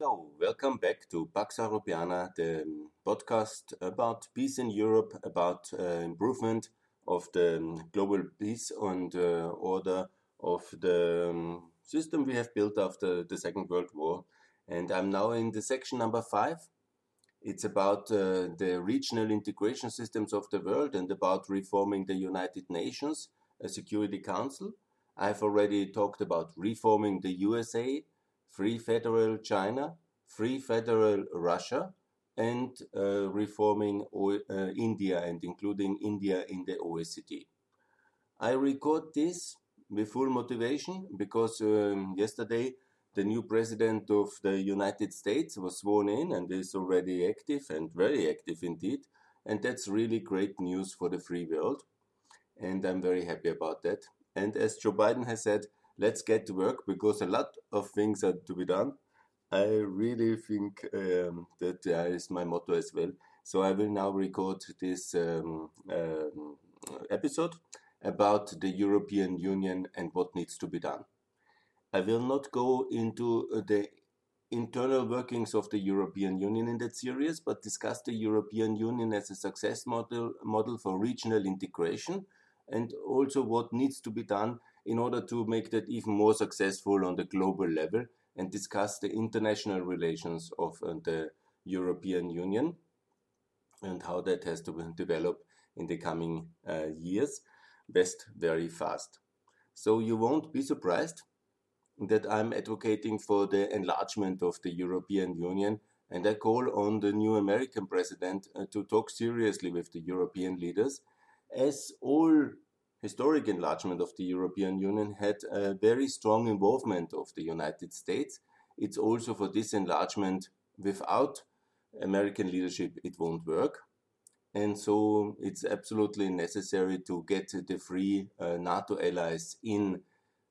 So, welcome back to Pax Europiana, the podcast about peace in Europe, about uh, improvement of the global peace and uh, order of the um, system we have built after the Second World War. And I'm now in the section number five. It's about uh, the regional integration systems of the world and about reforming the United Nations a Security Council. I've already talked about reforming the USA, Free Federal China, Free Federal Russia, and uh, reforming o uh, India and including India in the OECD. I record this with full motivation because um, yesterday the new president of the United States was sworn in and is already active and very active indeed. And that's really great news for the free world. And I'm very happy about that. And as Joe Biden has said, let's get to work because a lot of things are to be done. I really think um, that is my motto as well. So I will now record this um, um, episode about the European Union and what needs to be done. I will not go into uh, the internal workings of the European Union in that series, but discuss the European Union as a success model, model for regional integration and also what needs to be done in order to make that even more successful on the global level and discuss the international relations of uh, the European Union and how that has to develop in the coming uh, years, best very fast. So you won't be surprised that I'm advocating for the enlargement of the European Union and I call on the new American president uh, to talk seriously with the European leaders as all historic enlargement of the European Union had a very strong involvement of the United States. It's also for this enlargement without American leadership, it won't work. And so it's absolutely necessary to get the free uh, NATO allies in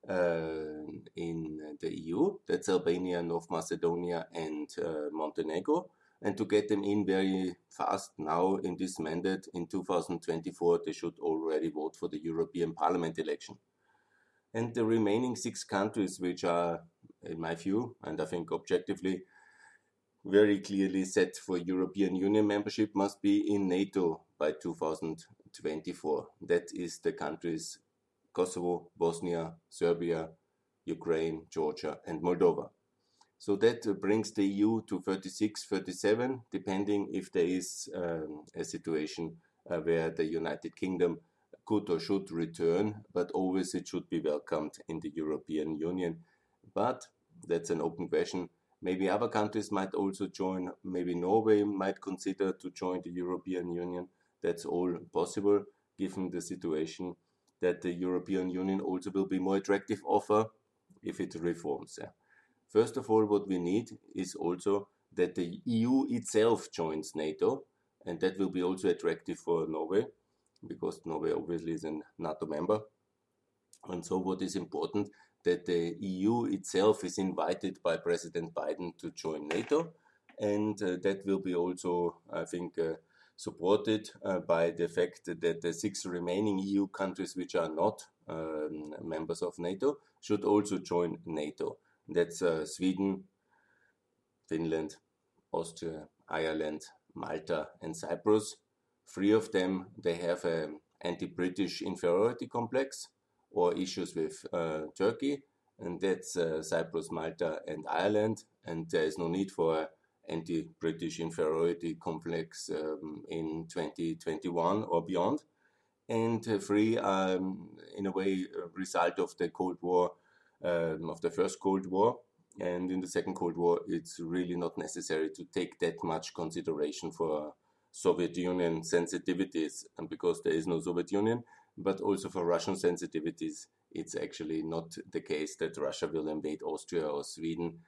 uh, in the EU. That's Albania, North Macedonia, and uh, Montenegro and to get them in very fast now in this mandate in 2024 they should already vote for the European Parliament election. And the remaining six countries which are in my view and I think objectively very clearly set for European Union membership must be in NATO by 2024. That is the countries Kosovo, Bosnia, Serbia, Ukraine, Georgia and Moldova. So that uh, brings the EU to 36, 37, depending if there is um, a situation uh, where the United Kingdom could or should return, but always it should be welcomed in the European Union. But that's an open question. Maybe other countries might also join. Maybe Norway might consider to join the European Union. That's all possible given the situation that the European Union also will be more attractive offer if it reforms. Yeah. First of all, what we need is also that the EU itself joins NATO, and that will be also attractive for Norway, because Norway obviously is a NATO member. And so, what is important that the EU itself is invited by President Biden to join NATO, and uh, that will be also, I think, uh, supported uh, by the fact that the six remaining EU countries, which are not um, members of NATO, should also join NATO. That's uh, Sweden, Finland, Austria, Ireland, Malta, and Cyprus. Three of them they have an anti-British inferiority complex or issues with uh, Turkey, and that's uh, Cyprus, Malta, and Ireland. And there is no need for anti-British inferiority complex um, in 2021 or beyond. And three, um, in a way, a result of the Cold War um, of the first Cold War. And in the Second Cold War, it's really not necessary to take that much consideration for Soviet Union sensitivities, and because there is no Soviet Union, but also for Russian sensitivities, it's actually not the case that Russia will invade Austria or Sweden,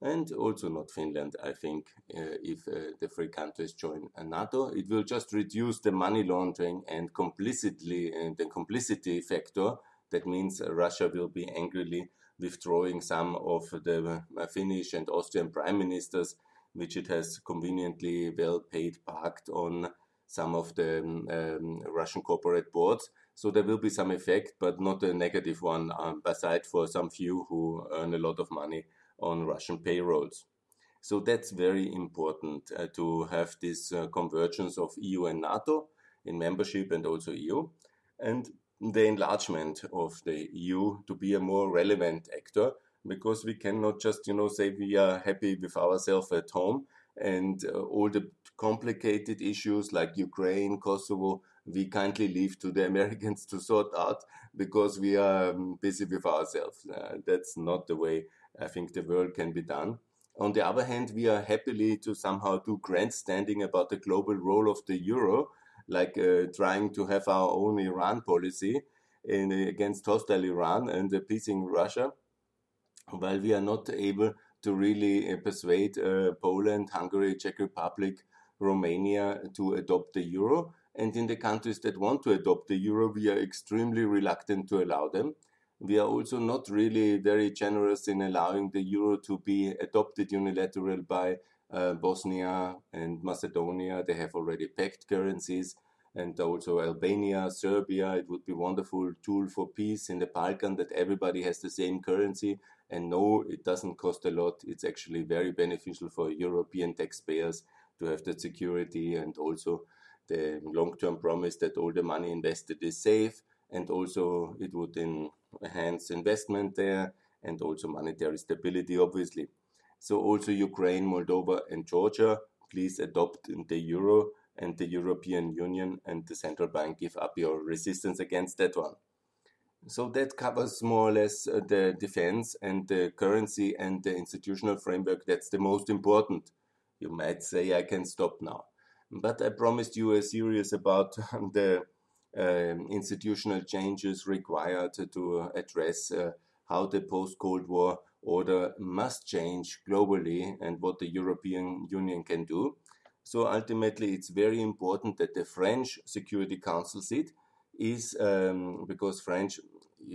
and also not Finland. I think uh, if uh, the three countries join NATO, it will just reduce the money laundering and complicity and the complicity factor that means Russia will be angrily withdrawing some of the uh, Finnish and Austrian prime ministers, which it has conveniently well paid parked on some of the um, um, Russian corporate boards. So there will be some effect, but not a negative one, um, aside for some few who earn a lot of money on Russian payrolls. So that's very important uh, to have this uh, convergence of EU and NATO in membership and also EU, and the enlargement of the EU to be a more relevant actor because we cannot just you know say we are happy with ourselves at home and uh, all the complicated issues like Ukraine, Kosovo, we kindly leave to the Americans to sort out because we are um, busy with ourselves. Uh, that's not the way I think the world can be done. On the other hand, we are happily to somehow do grandstanding about the global role of the euro, like uh, trying to have our own Iran policy in, against hostile Iran and appeasing Russia, while we are not able to really uh, persuade uh, Poland, Hungary, Czech Republic, Romania to adopt the euro. And in the countries that want to adopt the euro, we are extremely reluctant to allow them. We are also not really very generous in allowing the euro to be adopted unilaterally by uh, Bosnia and Macedonia. They have already pegged currencies. And also Albania, Serbia. It would be wonderful tool for peace in the Balkan that everybody has the same currency. And no, it doesn't cost a lot. It's actually very beneficial for European taxpayers to have that security and also the long-term promise that all the money invested is safe and also it would enhance investment there and also monetary stability, obviously. So also Ukraine, Moldova, and Georgia, please adopt the euro and the European Union and the central bank give up your resistance against that one. So that covers more or less uh, the defense and the currency and the institutional framework. That's the most important. You might say I can stop now. But I promised you a series about the um, institutional changes required to address uh, how the post Cold War order must change globally and what the European Union can do. So ultimately, it's very important that the French Security Council seat is um, because French,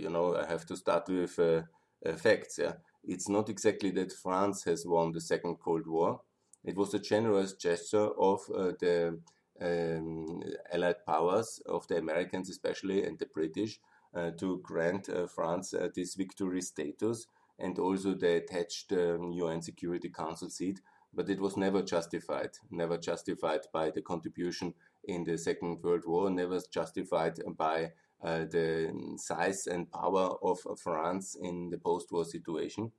you know, I have to start with uh, uh, facts. Yeah? It's not exactly that France has won the Second Cold War. It was a generous gesture of uh, the um, Allied powers, of the Americans especially, and the British, to grant uh, France uh, this victory status and also the attached um, UN Security Council seat. But it was never justified, never justified by the contribution in the Second World War, never justified by uh, the size and power of France in the post war situation.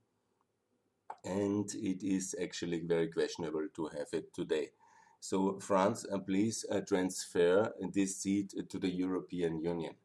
And it is actually very questionable to have it today. So France, uh, please uh, transfer this seat to the European Union.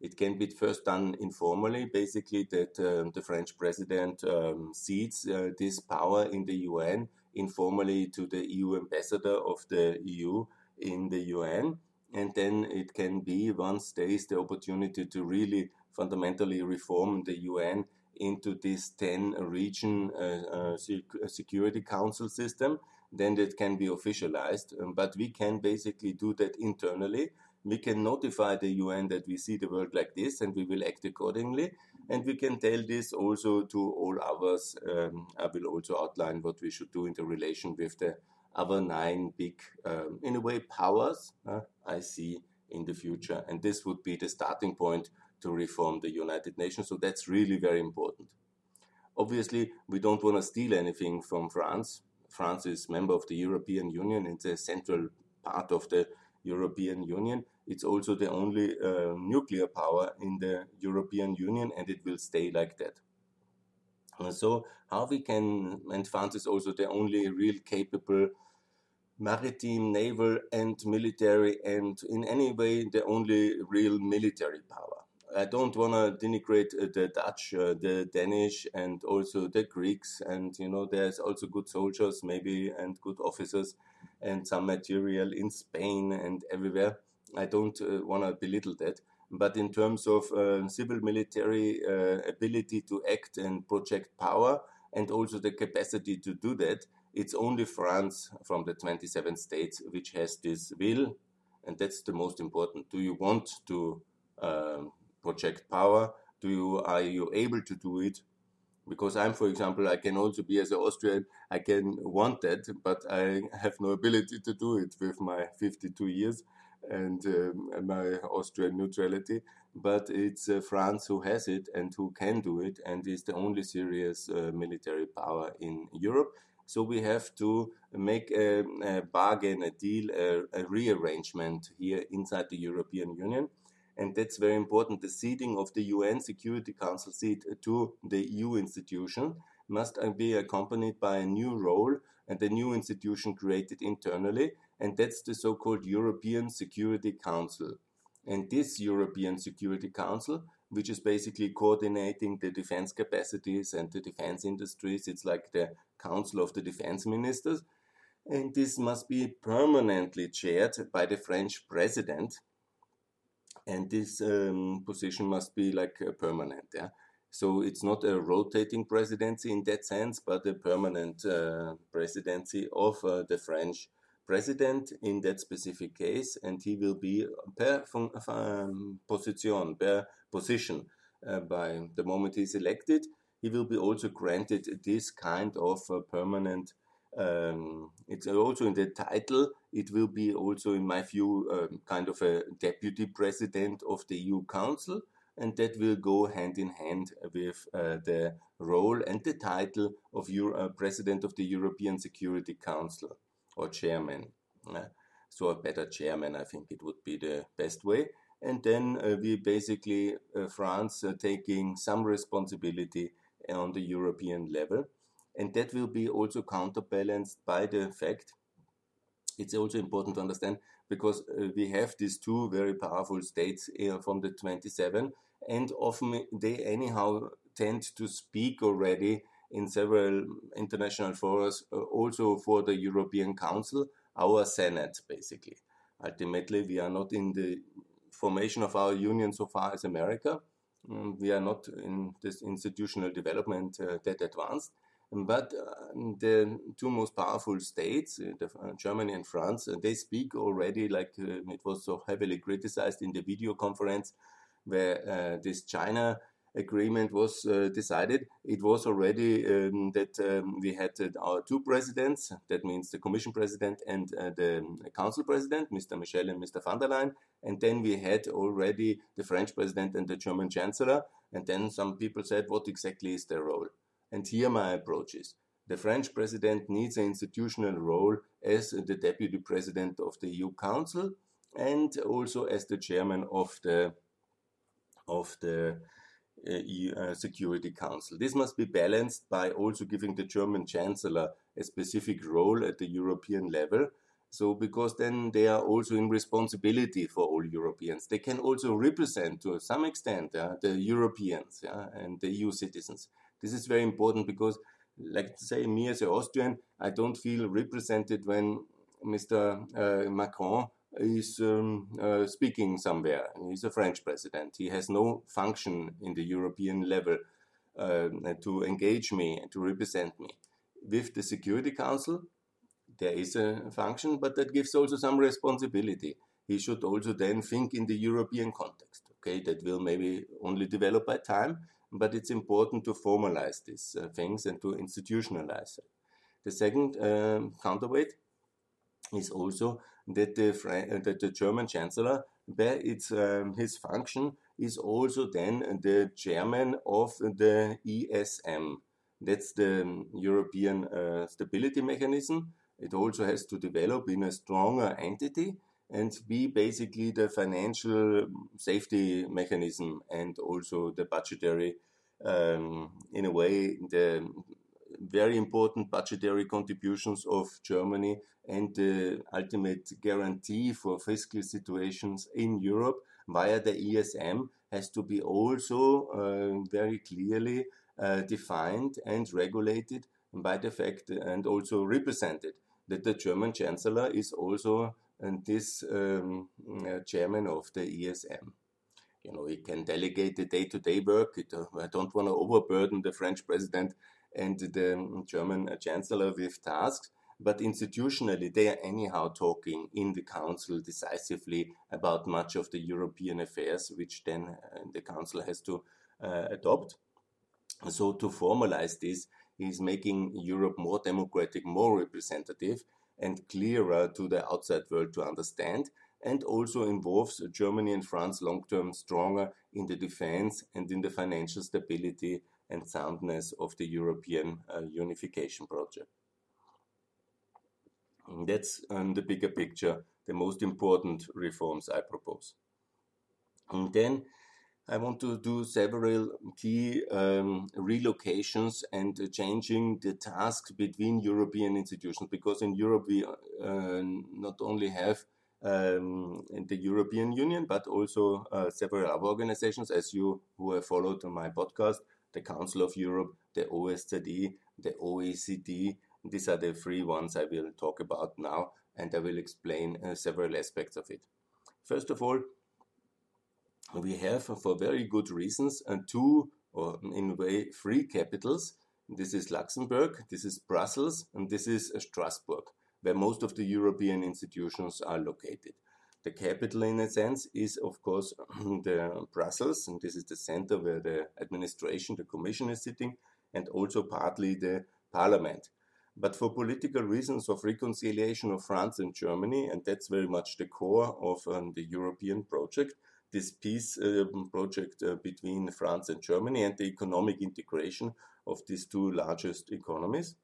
It can be first done informally, basically that um, the French president um, cedes uh, this power in the UN informally to the EU ambassador of the EU in the UN. And then it can be, once there is the opportunity to really fundamentally reform the UN into this 10 region uh, uh, security council system, then it can be officialized. Um, but we can basically do that internally. We can notify the UN that we see the world like this and we will act accordingly. And we can tell this also to all others. Um, I will also outline what we should do in the relation with the other nine big, um, in a way, powers uh, I see in the future. And this would be the starting point to reform the United Nations. So that's really very important. Obviously, we don't want to steal anything from France. France is member of the European Union. It's a central part of the European Union. It's also the only uh, nuclear power in the European Union, and it will stay like that. And so, how we can, and France is also the only real capable maritime, naval, and military, and in any way, the only real military power. I don't want to denigrate uh, the Dutch, uh, the Danish, and also the Greeks. And you know, there's also good soldiers, maybe, and good officers, and some material in Spain and everywhere. I don't uh, want to belittle that. But in terms of uh, civil military uh, ability to act and project power, and also the capacity to do that, it's only France from the 27 states which has this will, and that's the most important. Do you want to um, project power? Do you are you able to do it? Because I'm, for example, I can also be as an Austrian, I can want that, but I have no ability to do it with my 52 years and um, my Austrian neutrality. But it's uh, France who has it and who can do it, and is the only serious uh, military power in Europe. So we have to make a, a bargain, a deal, a, a, rearrangement here inside the European Union. And that's very important. The seating of the UN Security Council seat uh, to the EU institution must uh, be accompanied by a new role and a new institution created internally, and that's the so called European Security Council. And this European Security Council, which is basically coordinating the defense capacities and the defense industries, it's like the Council of the Defense Ministers. And this must be permanently chaired by the French president. And this um, position must be like uh, permanent. Yeah? So it's not a rotating presidency in that sense, but a permanent uh, presidency of uh, the French president in that specific case, and he will be per um, position, per position, uh, by the moment he's elected, he will be also granted this kind of uh, permanent. Um, it's also in the title. It will be also, in my view, um, kind of a deputy president of the EU Council, and that will go hand in hand with uh, the role and the title of Euro- uh, President of the European Security Council or chairman. Uh, so a better chairman, I think it would be the best way. And then uh, we basically, uh, France uh, taking some responsibility on the European level. And that will be also counterbalanced by the fact, it's also important to understand, because uh, we have these two very powerful states uh, from the 27, and often they anyhow tend to speak already in several international forums, uh, also for the European Council, our Senate, basically. Ultimately, we are not in the formation of our union so far as America. Um, we are not in this institutional development uh, that advanced. But uh, the two most powerful states, uh, uh, Germany and France, they speak already like it was so heavily criticized in the video conference where this China agreement was uh, decided, it was already um, that um, we had uh, our two presidents, that means the Commission president and uh, the Council president, Mr. Michel and Mr. von der Leyen, and then we had already the French president and the German chancellor, and then some people said, what exactly is their role? And here my approach is. The French president needs an institutional role as the deputy president of the EU Council and also as the chairman of the of the uh, Security Council. This must be balanced by also giving the German Chancellor a specific role at the European level. So, because then they are also in responsibility for all Europeans. They can also represent to some extent the Europeans and the EU citizens. This is very important because, like say, me as an Austrian, I don't feel represented when Mr. Uh, Macron is um, uh, speaking somewhere. He's a French president. He has no function in the European level uh, to engage me and to represent me. With the Security Council, there is a function, but that gives also some responsibility. He should also then think in the European context. Okay, that will maybe only develop by time, but it's important to formalize these uh, things and to institutionalize it. The second um, counterweight is also that the, uh, that the German Chancellor, by its, um, his function, is also then the chairman of the ESM. That's the um, European uh, Stability Mechanism. It also has to develop in a stronger entity and be basically the financial safety mechanism and also the budgetary, um, in a way, the very important budgetary contributions of Germany and the ultimate guarantee for fiscal situations in Europe via the ESM has to be also uh, very clearly uh, defined and regulated by the fact and also represented that the German Chancellor is also and this um, uh, chairman of the ESM. You know, he can delegate the day-to-day work. It, uh, I don't want to overburden the French president and the German chancellor with tasks. But institutionally, they are anyhow talking in the council decisively about much of the European affairs, which then uh, the council has to uh, adopt. So, to formalize this, is making Europe more democratic, more representative, and clearer to the outside world to understand, and also involves Germany and France long term stronger in the defense and in the financial stability and soundness of the European uh, unification project. That's um, the bigger picture, the most important reforms I propose. And then I want to do several key um, relocations and uh, changing the tasks between European institutions because in Europe we uh, not only have um, the European Union but also uh, several other organizations, as you who have followed my podcast, the Council of Europe, the OSCE, the OECD. These are the three ones I will talk about now, and I will explain uh, several aspects of it. First of all, we have, for very good reasons, uh, two or in a way three capitals. This is Luxembourg, this is Brussels, and this is uh, Strasbourg, where most of the European institutions are located. The capital, in a sense, is of course the Brussels, and this is the center where the administration, the Commission is sitting, and also partly the Parliament. But for political reasons of reconciliation of France and Germany, and that's very much the core of um, the European project, this peace um, project uh, between France and Germany and the economic integration of these two largest economies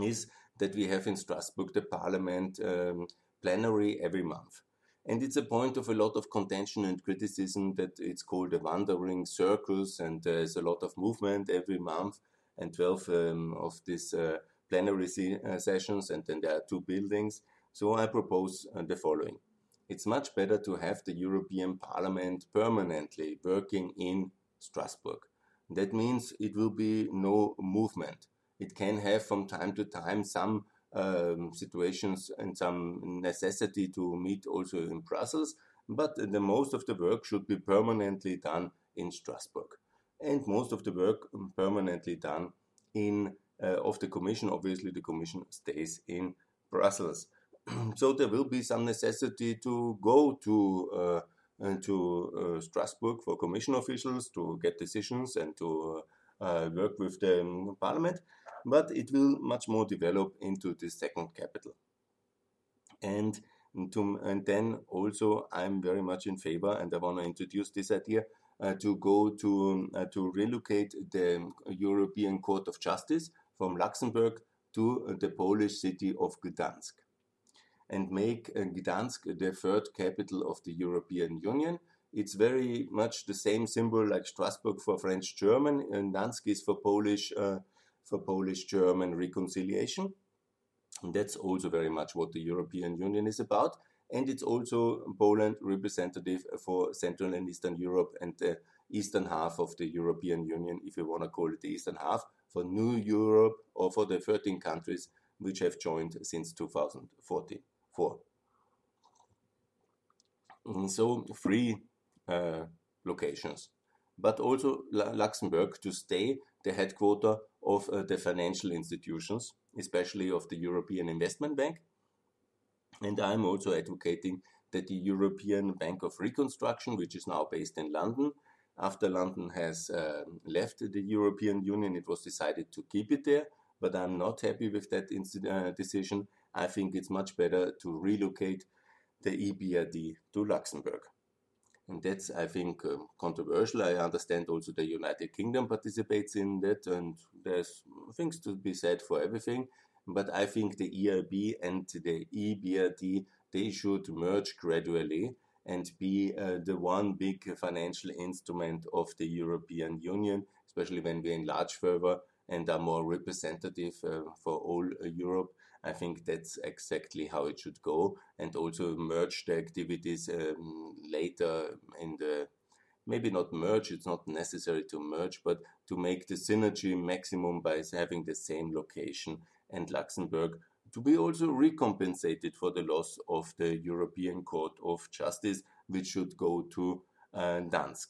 is that we have in Strasbourg the parliament um, plenary every month. And it's a point of a lot of contention and criticism that it's called a wandering circus and there's a lot of movement every month and 12 um, of these uh, plenary se- uh, sessions and then there are two buildings. So I propose uh, the following it's much better to have the European Parliament permanently working in Strasbourg. That means it will be no movement. It can have from time to time some um, situations and some necessity to meet also in Brussels, but the most of the work should be permanently done in Strasbourg, and most of the work permanently done in uh, of the Commission. Obviously, the Commission stays in Brussels. so there will be some necessity to go to uh, to uh, Strasbourg for commission officials to get decisions and to uh, work with the um, parliament, but it will much more develop into the second capital. And to, and then also I'm very much in favor, and I want to introduce this idea uh, to go to uh, to relocate the European Court of Justice from Luxembourg to the Polish city of Gdansk and make Gdansk the third capital of the European Union. It's very much the same symbol like Strasbourg for French German, and Gdansk is for Polish uh, for Polish German reconciliation. And that's also very much what the European Union is about. And it's also Poland representative for Central and Eastern Europe and the eastern half of the European Union, if you want to call it the eastern half, for New Europe or for the 13 countries which have joined since 2014 for. And so three uh, locations, but also Luxembourg to stay the headquarter of uh, the financial institutions, especially of the European Investment Bank. And I'm also advocating that the European Bank of Reconstruction, which is now based in London, after London has uh, left the European Union, it was decided to keep it there. But I'm not happy with that uh, decision I think it's much better to relocate the EBRD to Luxembourg. And that's, I think, um, controversial. I understand also the United Kingdom participates in that, and there's things to be said for everything. But I think the EIB and the EBRD they should merge gradually and be uh, the one big financial instrument of the European Union, especially when we enlarge further and are more representative uh, for all uh, Europe. I think that's exactly how it should go, and also merge the activities um, later in the maybe not merge, it's not necessary to merge, but to make the synergy maximum by having the same location and Luxembourg to be also recompensated for the loss of the European Court of Justice, which should go to uh, Gdansk.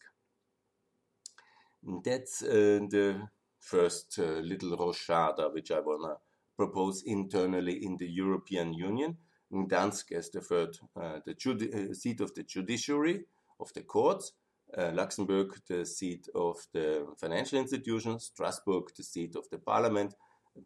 That's uh, the first uh, little rochada which I want to propose internally in the European Union. Gdansk as the third, uh, the uh, seat of the judiciary of the courts, uh, Luxembourg the seat of the financial institutions, Strasbourg the seat of the parliament,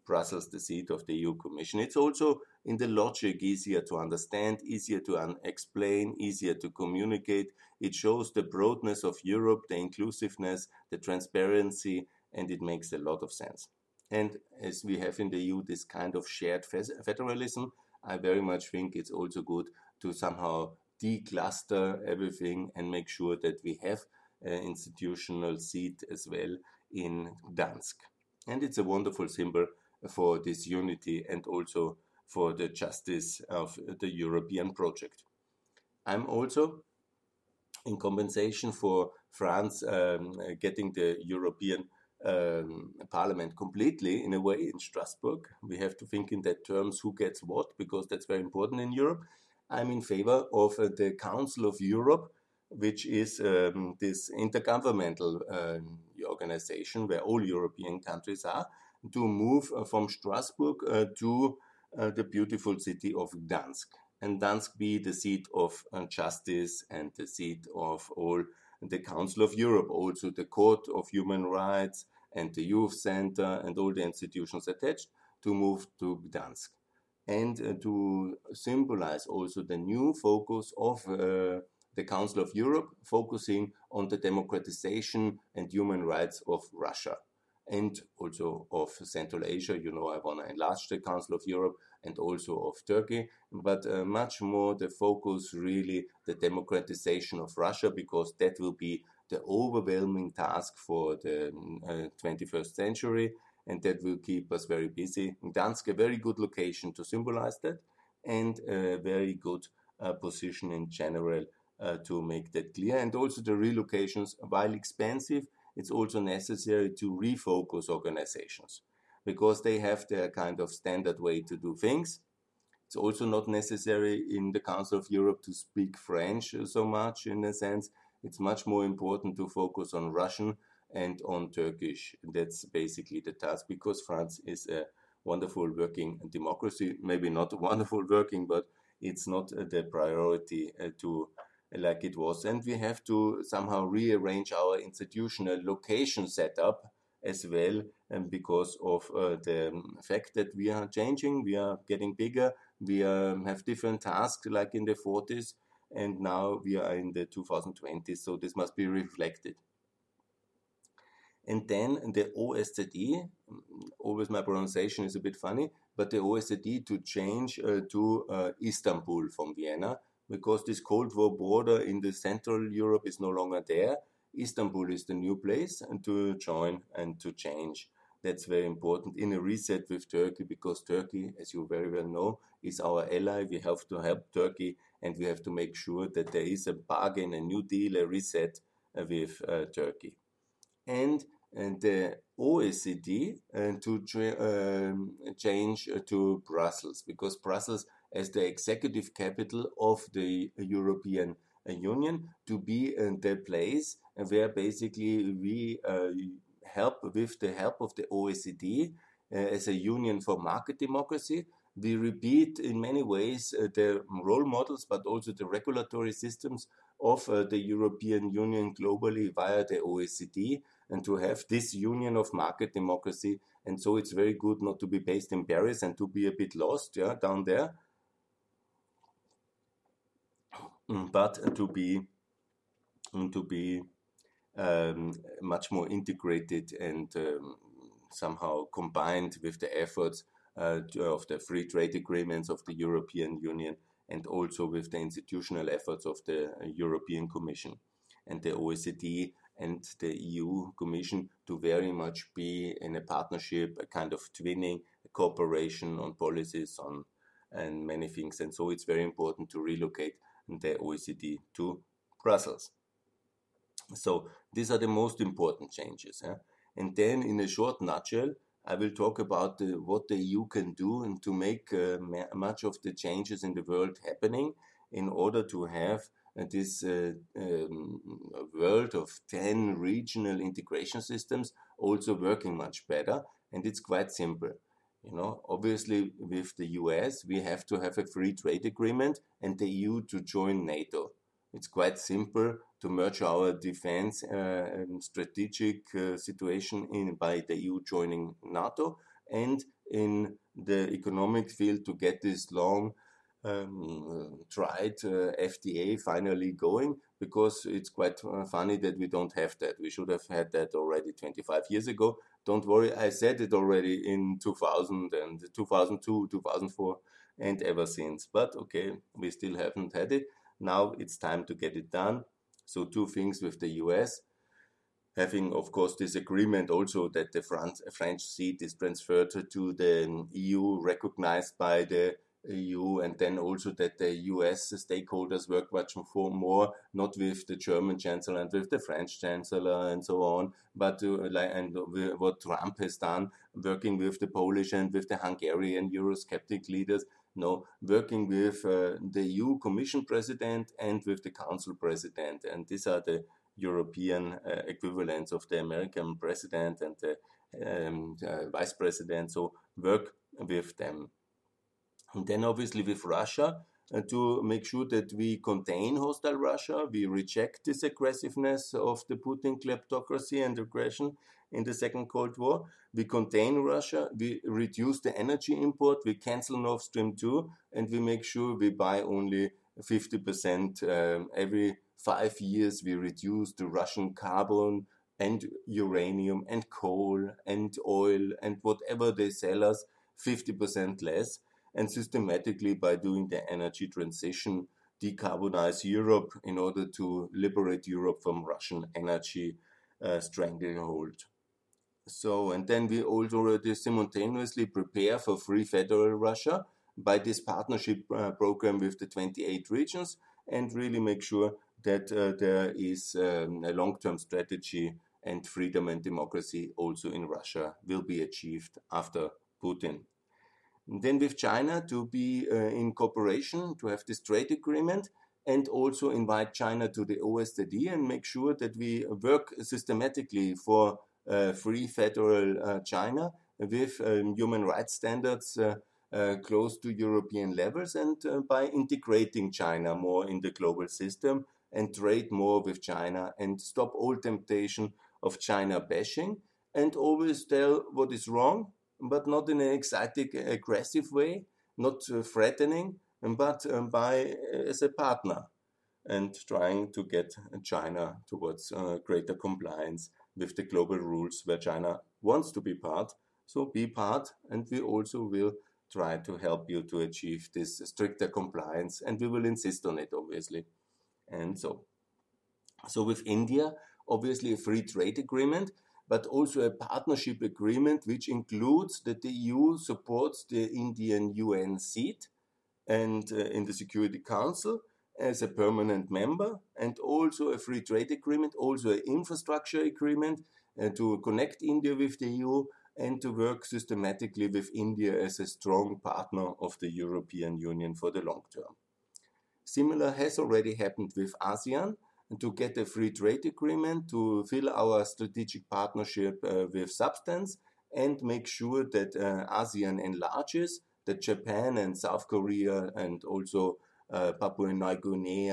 Brussels the seat of the EU Commission. It's also in the logic easier to understand, easier to explain, easier to communicate. It shows the broadness of Europe, the inclusiveness, the transparency, and it makes a lot of sense. And as we have in the EU this kind of shared federalism, I very much think it's also good to somehow decluster everything and make sure that we have an institutional seat as well in Gdansk. And it's a wonderful symbol for this unity and also for the justice of the European project. I'm also, in compensation for France um, getting the European um, Parliament completely, in a way, in Strasbourg, we have to think in that terms who gets what, because that's very important in Europe. I'm in favor of uh, the Council of Europe, which is um, this intergovernmental um, organization where all European countries are, to move uh, from Strasbourg uh, to uh, the beautiful city of Gdansk. And Gdansk be the seat of uh, justice and the seat of all the Council of Europe, also the Court of Human Rights and the Youth Center and all the institutions attached to move to Gdansk and uh, to symbolize also the new focus of uh, the Council of Europe, focusing on the democratization and human rights of Russia and also of Central Asia. You know, I want to enlarge the Council of Europe and also of Turkey, but uh, much more the focus really the democratization of Russia because that will be the overwhelming task for the uh, 21st century and that will keep us very busy. Gdansk, a very good location to symbolize that, and a very good uh, position in general uh, to make that clear. And also the relocations, while expensive, it's also necessary to refocus organizations because they have their kind of standard way to do things. It's also not necessary in the Council of Europe to speak French so much in a sense. It's much more important to focus on Russian and on Turkish. That's basically the task because France is a wonderful working democracy. Maybe not wonderful working, but it's not the priority uh, to like it was. And we have to somehow rearrange our institutional location setup as well, and because of uh, the fact that we are changing, we are getting bigger, we um, have different tasks like in the 40s, and now we are in the 2020s, so this must be reflected. And then the OSZE, always my pronunciation is a bit funny, but the OSZE to change uh, to uh, Istanbul from Vienna, because this Cold War border in the Central Europe is no longer there. Istanbul is the new place and to join and to change. That's very important in a reset with Turkey because Turkey, as you very well know, is our ally. We have to help Turkey and we have to make sure that there is a bargain, a new deal, a reset uh, with uh, Turkey. And and the OECD uh, to um, change uh, to Brussels because Brussels as the executive capital of the European uh, Union to be the place where basically we uh, help with the help of the OECD uh, as a union for market democracy. We repeat in many ways uh, the role models, but also the regulatory systems of the European Union globally via the OECD and to have this union of market democracy. And so it's very good not to be based in Paris and to be a bit lost, yeah, down there, mm, but to be mm, to be um, much more integrated and um, somehow combined with the efforts uh, of the free trade agreements of the European Union and also with the institutional efforts of the European Commission and the OECD and the EU Commission to very much be in a partnership, a kind of twinning, cooperation on policies, on and many things. And so it's very important to relocate the OECD to Brussels. So these are the most important changes. Eh? And then, in a short nutshell, I will talk about the, what the EU can do and to make uh, much of the changes in the world happening in order to have this uh, um, world of 10 regional integration systems also working much better. And it's quite simple. You know, obviously, with the US, we have to have a free trade agreement and the EU to join NATO. It's quite simple to merge our defense uh, strategic uh, situation in by the EU joining NATO and in the economic field to get this long um, tried uh, FTA finally going, because it's quite uh, funny that we don't have that. We should have had that already 25 years ago. Don't worry, I said it already in 2000 and 2002, 2004, and ever since. But okay, we still haven't had it. Now it's time to get it done. So, two things with the US having, of course, this agreement also that the French seat is transferred to the EU, recognized by the EU, and then also that the US stakeholders work much more, not with the German chancellor and with the French chancellor and so on, but uh, to, and what Trump has done, working with the Polish and with the Hungarian Eurosceptic leaders. No, working with uh, the EU Commission president and with the Council president, and these are the European uh, equivalents of the American president and the um, vice president. So work with them. And then obviously with Russia, uh, to make sure that we contain hostile Russia, we reject this aggressiveness of the Putin kleptocracy and aggression in the Second Cold War. We contain Russia, we reduce the energy import, we cancel Nord Stream 2, and we make sure we buy only 50% um, every five years. We reduce the Russian carbon and uranium and coal and oil and whatever they sell us 50% less and systematically by doing the energy transition decarbonize Europe in order to liberate Europe from Russian energy uh, stranglehold. So, and then we also simultaneously prepare for free federal Russia by this partnership uh, program with the 28 regions and really make sure that uh, there is um, a long term strategy and freedom and democracy also in Russia will be achieved after Putin. And then with China to be uh, in cooperation, to have this trade agreement, and also invite China to the OSCE and make sure that we work systematically for uh, free federal uh, China with um, human rights standards uh, uh, close to European levels and uh, by integrating China more in the global system and trade more with China and stop all temptation of China bashing and always tell what is wrong but not in an exciting, aggressive way, not uh, threatening, but um, by uh, as a partner, and trying to get China towards uh, greater compliance with the global rules where China wants to be part. So be part, and we also will try to help you to achieve this stricter compliance, and we will insist on it, obviously. And so, so with India, obviously a free trade agreement but also a partnership agreement which includes that the EU supports the Indian UN seat and uh, in the Security Council as a permanent member, and also a free trade agreement, also an infrastructure agreement uh, to connect India with the EU and to work systematically with India as a strong partner of the European Union for the long term. Similar has already happened with ASEAN, to get a free trade agreement to fill our strategic partnership uh, with substance and make sure that uh, ASEAN enlarges, that Japan and South Korea and also uh, Papua New Guinea,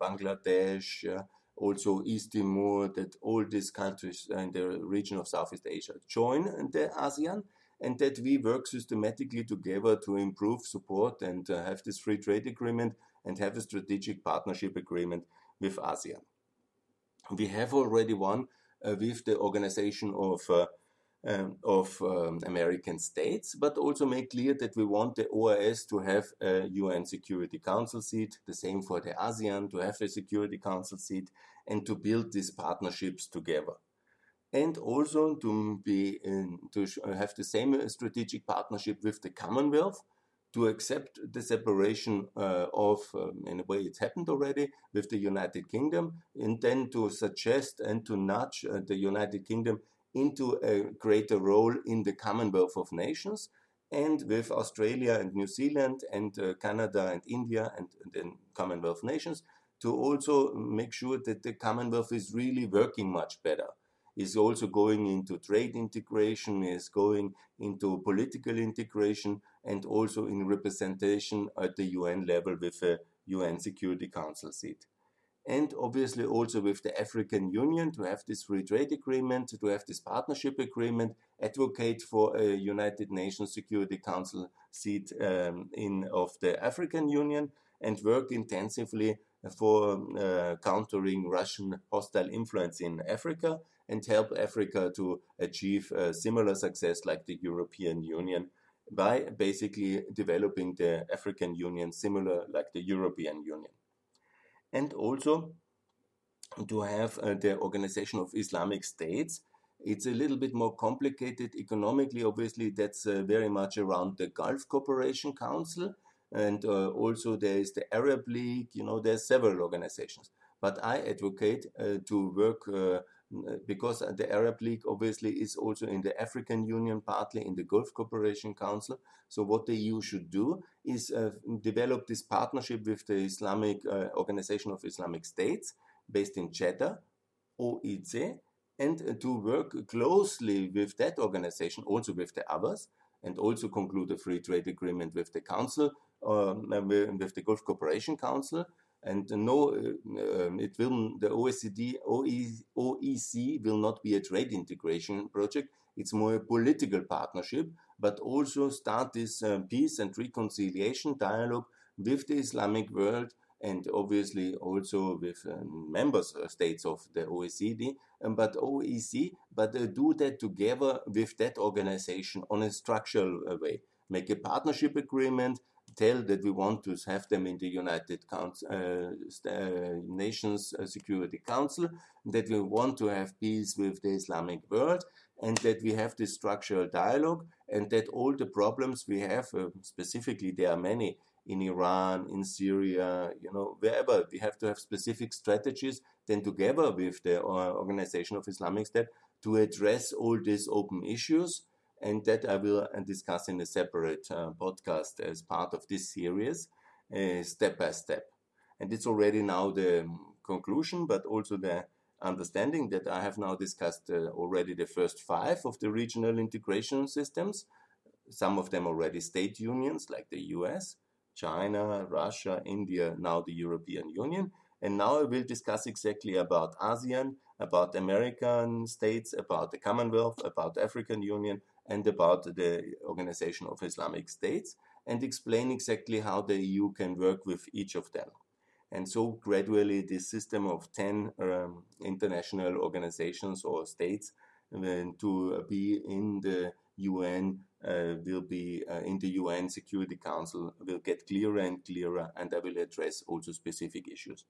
Bangladesh, uh, also East Timor, that all these countries in the region of Southeast Asia join the ASEAN and that we work systematically together to improve support and uh, have this free trade agreement and have a strategic partnership agreement with ASEAN. We have already one uh, with the Organization of uh, um, of um, American states, but also make clear that we want the OAS to have a UN Security Council seat, the same for the ASEAN to have a Security Council seat, and to build these partnerships together. And also to be in, to have the same strategic partnership with the Commonwealth, to accept the separation uh, of, um, in a way, it's happened already with the United Kingdom, and then to suggest and to nudge uh, the United Kingdom into a greater role in the Commonwealth of Nations, and with Australia and New Zealand and uh, Canada and India and, and then Commonwealth nations to also make sure that the Commonwealth is really working much better is also going into trade integration, is going into political integration, and also in representation at the UN level with a UN Security Council seat. And obviously also with the African Union to have this free trade agreement, to have this partnership agreement, advocate for a United Nations Security Council seat um, in of the African Union, and work intensively for uh, countering Russian hostile influence in Africa and help Africa to achieve similar success like the European Union by basically developing the African Union similar like the European Union. And also to have uh, the Organization of Islamic States. It's a little bit more complicated economically. Obviously, that's uh, very much around the Gulf Cooperation Council. And uh, also, there is the Arab League. You know, there's several organizations. But I advocate uh, to work uh, because the Arab League obviously is also in the African Union, partly in the Gulf Cooperation Council. So, what the EU should do is uh, develop this partnership with the Islamic Organization of Islamic States based in Jeddah, OIC, and to work closely with that organization, also with the others, and also conclude a free trade agreement with the Council, um, with the Gulf Cooperation Council. And no, um, it will the OECD OEC will not be a trade integration project. It's more a political partnership, but also start this uh, peace and reconciliation dialogue with the Islamic world and obviously also with uh, member states of the OECD, um, but OEC, but uh, do that together with that organization on a structural uh, way. Make a partnership agreement, tell that we want to have them in the United uh, uh, Nations uh, Security Council, that we want to have peace with the Islamic world, and that we have this structural dialogue, and that all the problems we have, specifically there are many, in Iran, in Syria, you know, wherever we have to have specific strategies, then together with the Organization of Islamic State to address all these open issues. And that I will uh, discuss in a separate uh, podcast as part of this series, uh, step by step. And it's already now the um, conclusion, but also the understanding that I have now discussed uh, already the first five of the regional integration systems, some of them already state unions like the US, China, Russia, India, now the European Union. And now I will discuss exactly about ASEAN, about American states, about the Commonwealth, about African Union, and about the Organization of Islamic States, and explain exactly how the EU can work with each of them. And so gradually this system of 10 um, international organizations or states uh, to be in the UN uh, will be uh, in the UN Security Council will get clearer and clearer, and I will address also specific issues.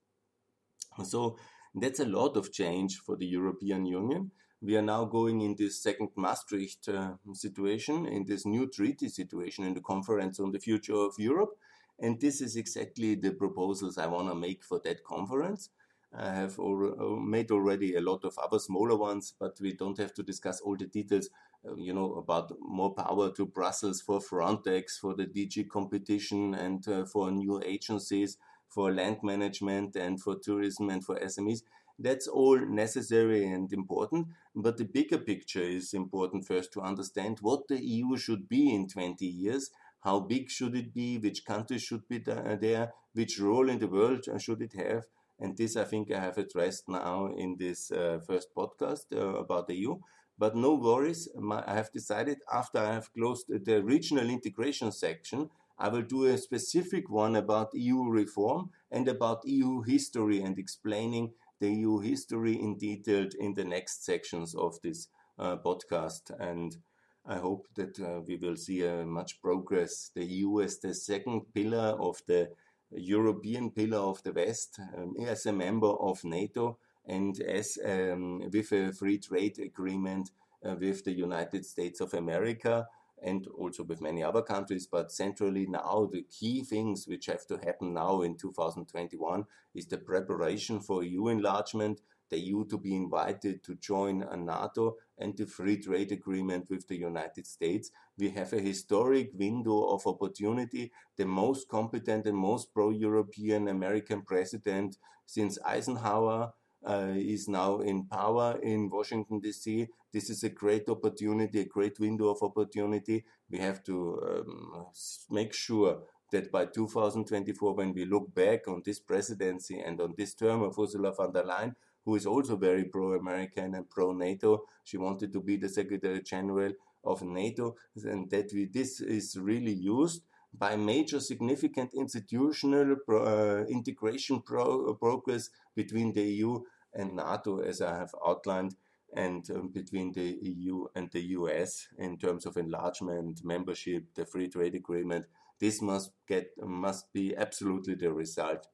So that's a lot of change for the European Union. We are now going in this second Maastricht uh, situation, in this new treaty situation, in the conference on the future of Europe. And this is exactly the proposals I want to make for that conference. I have al- made already a lot of other smaller ones, but we don't have to discuss all the details uh, you know, about more power to Brussels for Frontex, for the DG competition, and uh, for new agencies, for land management, and for tourism and for SMEs. That's all necessary and important, but the bigger picture is important first to understand what the EU should be in 20 years. How big should it be? Which countries should be there? Which role in the world should it have? And this, I think, I have addressed now in this uh, first podcast uh, about the EU. But no worries, I have decided after I have closed the regional integration section, I will do a specific one about EU reform and about EU history and explaining the EU history in detail in the next sections of this uh, podcast. And I hope that uh, we will see uh, much progress. The EU as the second pillar of the European pillar of the West, um, as a member of NATO, and as um, with a free trade agreement uh, with the United States of America and also with many other countries. But centrally now, the key things which have to happen now in 2021 is the preparation for EU enlargement, the EU to be invited to join a NATO and the free trade agreement with the United States. We have a historic window of opportunity. The most competent and most pro-European American president since Eisenhower is now in power in Washington, D.C. This is a great opportunity, a great window of opportunity. We have to um, make sure that by 2024, when we look back on this presidency and on this term of Ursula von der Leyen, who is also very pro American and pro NATO, she wanted to be the Secretary General of NATO, and that we, this is really used by major significant institutional pro, uh, integration pro, progress between the EU and NATO, as I have outlined, and um, between the EU and the US in terms of enlargement, membership, the free trade agreement. This must get must be absolutely the result.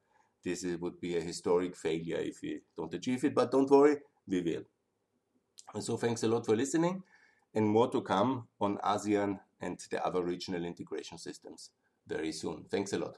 This is, would be a historic failure if we don't achieve it, but don't worry, we will. So thanks a lot for listening, and more to come on ASEAN and the other regional integration systems very soon. Thanks a lot.